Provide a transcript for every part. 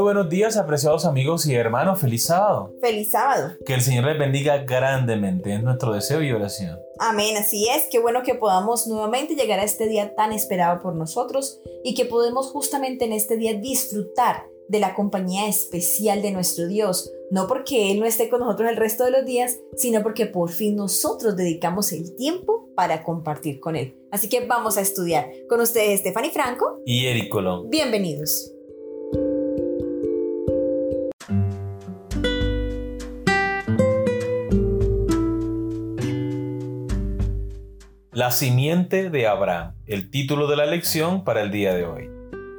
Muy buenos días, apreciados amigos y hermanos. Feliz sábado. Feliz sábado. Que el Señor les bendiga grandemente. Es nuestro deseo y oración. Amén, así es. Qué bueno que podamos nuevamente llegar a este día tan esperado por nosotros y que podemos justamente en este día disfrutar de la compañía especial de nuestro Dios. No porque Él no esté con nosotros el resto de los días, sino porque por fin nosotros dedicamos el tiempo para compartir con Él. Así que vamos a estudiar. Con ustedes, Stephanie Franco. Y Eric Colón. Bienvenidos. La simiente de Abraham, el título de la lección para el día de hoy.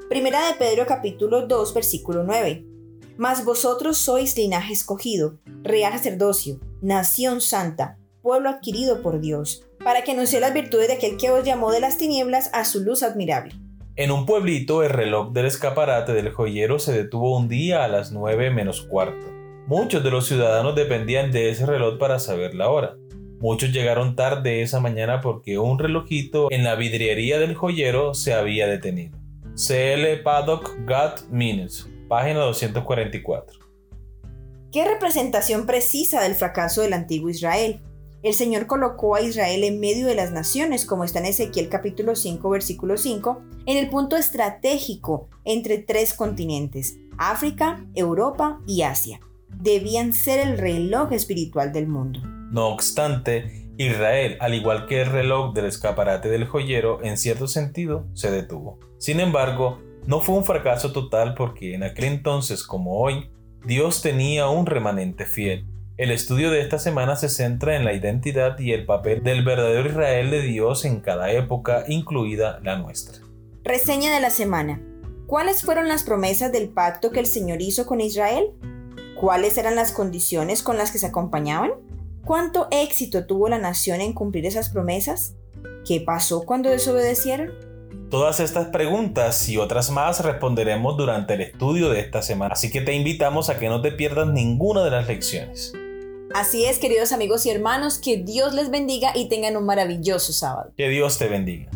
Primera de Pedro capítulo 2 versículo 9. Mas vosotros sois linaje escogido, real sacerdocio, nación santa, pueblo adquirido por Dios, para que anuncie las virtudes de aquel que os llamó de las tinieblas a su luz admirable. En un pueblito el reloj del escaparate del joyero se detuvo un día a las 9 menos cuarto. Muchos de los ciudadanos dependían de ese reloj para saber la hora. Muchos llegaron tarde esa mañana porque un relojito en la vidriería del joyero se había detenido. CL Paddock Got Minutes, página 244. ¿Qué representación precisa del fracaso del antiguo Israel? El Señor colocó a Israel en medio de las naciones, como está en Ezequiel capítulo 5, versículo 5, en el punto estratégico entre tres continentes, África, Europa y Asia. Debían ser el reloj espiritual del mundo. No obstante, Israel, al igual que el reloj del escaparate del joyero, en cierto sentido, se detuvo. Sin embargo, no fue un fracaso total porque en aquel entonces como hoy, Dios tenía un remanente fiel. El estudio de esta semana se centra en la identidad y el papel del verdadero Israel de Dios en cada época, incluida la nuestra. Reseña de la semana. ¿Cuáles fueron las promesas del pacto que el Señor hizo con Israel? ¿Cuáles eran las condiciones con las que se acompañaban? ¿Cuánto éxito tuvo la nación en cumplir esas promesas? ¿Qué pasó cuando desobedecieron? Todas estas preguntas y otras más responderemos durante el estudio de esta semana, así que te invitamos a que no te pierdas ninguna de las lecciones. Así es, queridos amigos y hermanos, que Dios les bendiga y tengan un maravilloso sábado. Que Dios te bendiga.